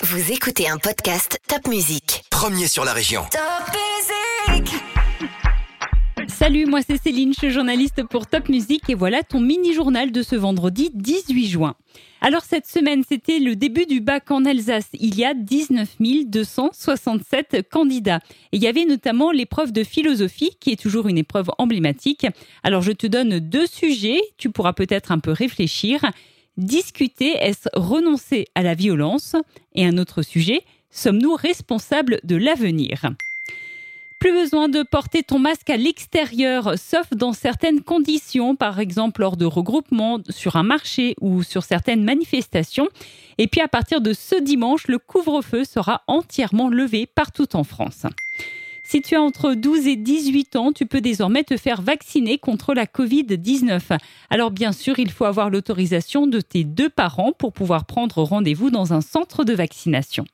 Vous écoutez un podcast Top Music. Premier sur la région. Salut, moi c'est Céline, je suis journaliste pour Top Music et voilà ton mini-journal de ce vendredi 18 juin. Alors cette semaine, c'était le début du bac en Alsace. Il y a 19 267 candidats. Et il y avait notamment l'épreuve de philosophie, qui est toujours une épreuve emblématique. Alors je te donne deux sujets, tu pourras peut-être un peu réfléchir. Discuter, est-ce renoncer à la violence? Et un autre sujet, sommes-nous responsables de l'avenir? Plus besoin de porter ton masque à l'extérieur, sauf dans certaines conditions, par exemple lors de regroupements sur un marché ou sur certaines manifestations. Et puis à partir de ce dimanche, le couvre-feu sera entièrement levé partout en France. Si tu as entre 12 et 18 ans, tu peux désormais te faire vacciner contre la Covid-19. Alors bien sûr, il faut avoir l'autorisation de tes deux parents pour pouvoir prendre rendez-vous dans un centre de vaccination.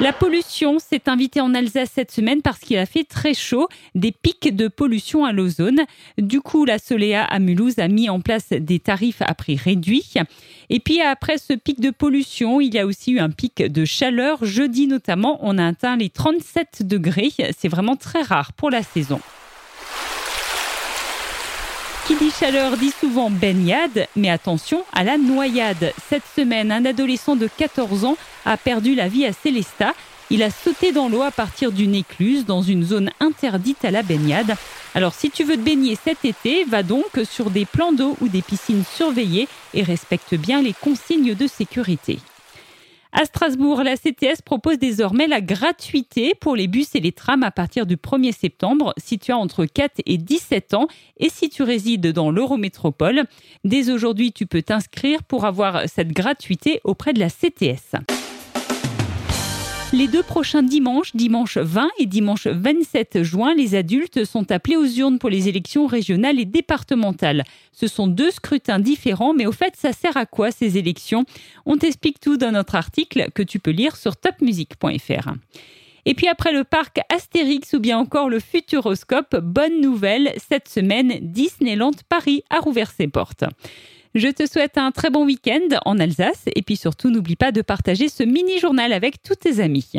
La pollution s'est invitée en Alsace cette semaine parce qu'il a fait très chaud, des pics de pollution à l'ozone. Du coup, la Soléa à Mulhouse a mis en place des tarifs à prix réduit. Et puis après ce pic de pollution, il y a aussi eu un pic de chaleur. Jeudi notamment, on a atteint les 37 degrés. C'est vraiment très rare pour la saison. Qui dit chaleur dit souvent baignade, mais attention à la noyade. Cette semaine, un adolescent de 14 ans a perdu la vie à Célestat. Il a sauté dans l'eau à partir d'une écluse dans une zone interdite à la baignade. Alors si tu veux te baigner cet été, va donc sur des plans d'eau ou des piscines surveillées et respecte bien les consignes de sécurité. À Strasbourg, la CTS propose désormais la gratuité pour les bus et les trams à partir du 1er septembre si tu as entre 4 et 17 ans et si tu résides dans l'Eurométropole. Dès aujourd'hui, tu peux t'inscrire pour avoir cette gratuité auprès de la CTS. Les deux prochains dimanches, dimanche 20 et dimanche 27 juin, les adultes sont appelés aux urnes pour les élections régionales et départementales. Ce sont deux scrutins différents, mais au fait, ça sert à quoi ces élections? On t'explique tout dans notre article que tu peux lire sur topmusic.fr. Et puis après le parc Astérix ou bien encore le Futuroscope, bonne nouvelle, cette semaine, Disneyland Paris a rouvert ses portes. Je te souhaite un très bon week-end en Alsace et puis surtout n'oublie pas de partager ce mini-journal avec tous tes amis.